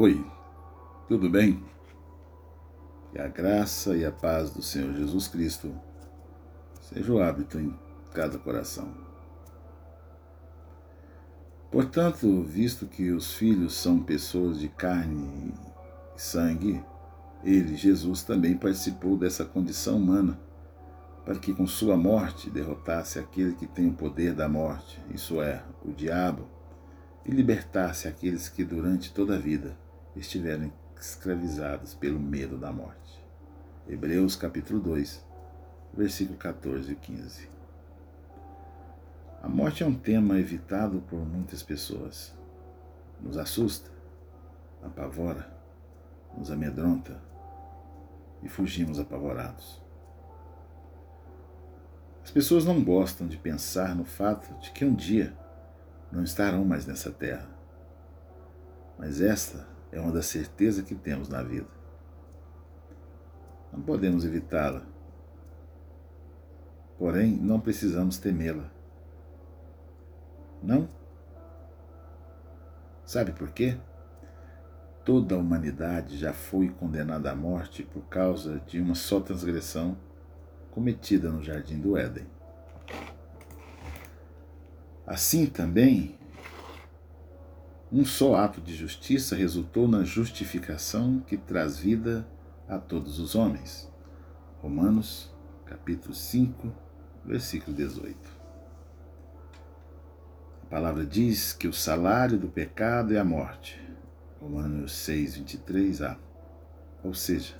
Oi, tudo bem? Que a graça e a paz do Senhor Jesus Cristo seja o hábito em cada coração. Portanto, visto que os filhos são pessoas de carne e sangue, ele, Jesus, também participou dessa condição humana, para que com sua morte derrotasse aquele que tem o poder da morte, isso é, o diabo, e libertasse aqueles que durante toda a vida estiveram escravizados pelo medo da morte. Hebreus capítulo 2, versículo 14 e 15. A morte é um tema evitado por muitas pessoas. Nos assusta, apavora, nos amedronta e fugimos apavorados. As pessoas não gostam de pensar no fato de que um dia não estarão mais nessa terra. Mas esta é uma das certezas que temos na vida. Não podemos evitá-la. Porém, não precisamos temê-la. Não? Sabe por quê? Toda a humanidade já foi condenada à morte por causa de uma só transgressão cometida no jardim do Éden. Assim também, um só ato de justiça resultou na justificação que traz vida a todos os homens. Romanos, capítulo 5, versículo 18. A palavra diz que o salário do pecado é a morte. Romanos 6, 23a. Ou seja,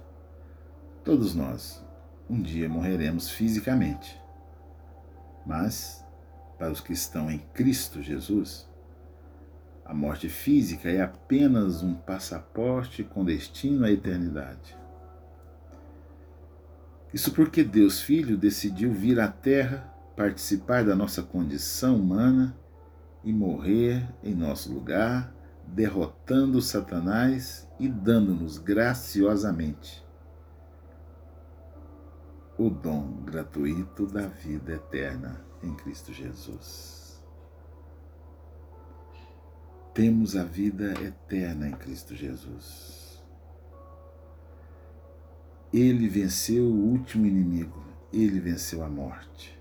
todos nós um dia morreremos fisicamente. Mas, para os que estão em Cristo Jesus, a morte física é apenas um passaporte com destino à eternidade. Isso porque Deus Filho decidiu vir à Terra, participar da nossa condição humana e morrer em nosso lugar, derrotando Satanás e dando-nos graciosamente o dom gratuito da vida eterna em Cristo Jesus temos a vida eterna em Cristo Jesus. Ele venceu o último inimigo, ele venceu a morte.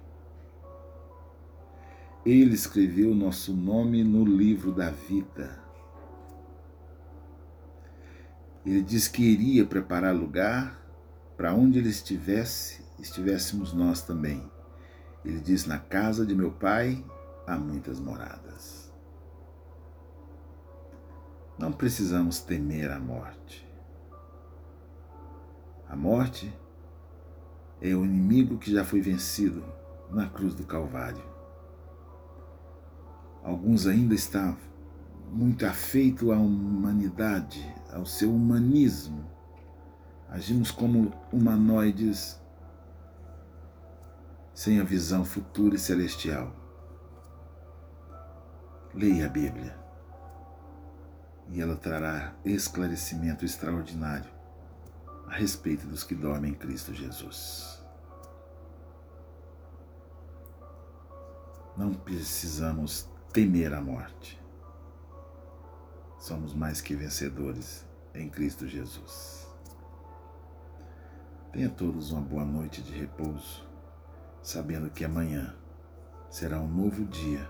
Ele escreveu nosso nome no livro da vida. Ele diz que iria preparar lugar para onde ele estivesse, estivéssemos nós também. Ele diz: Na casa de meu pai há muitas moradas. Não precisamos temer a morte. A morte é o inimigo que já foi vencido na cruz do Calvário. Alguns ainda estão muito afeitos à humanidade, ao seu humanismo. Agimos como humanoides sem a visão futura e celestial. Leia a Bíblia e ela trará esclarecimento extraordinário a respeito dos que dormem em Cristo Jesus. Não precisamos temer a morte. Somos mais que vencedores em Cristo Jesus. Tenha todos uma boa noite de repouso, sabendo que amanhã será um novo dia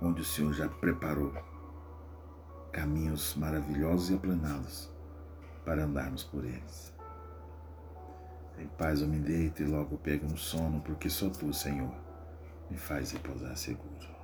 onde o Senhor já preparou caminhos maravilhosos e aplanados para andarmos por eles. Em paz eu me deito e logo pego no sono, porque só tu, Senhor, me faz repousar seguro.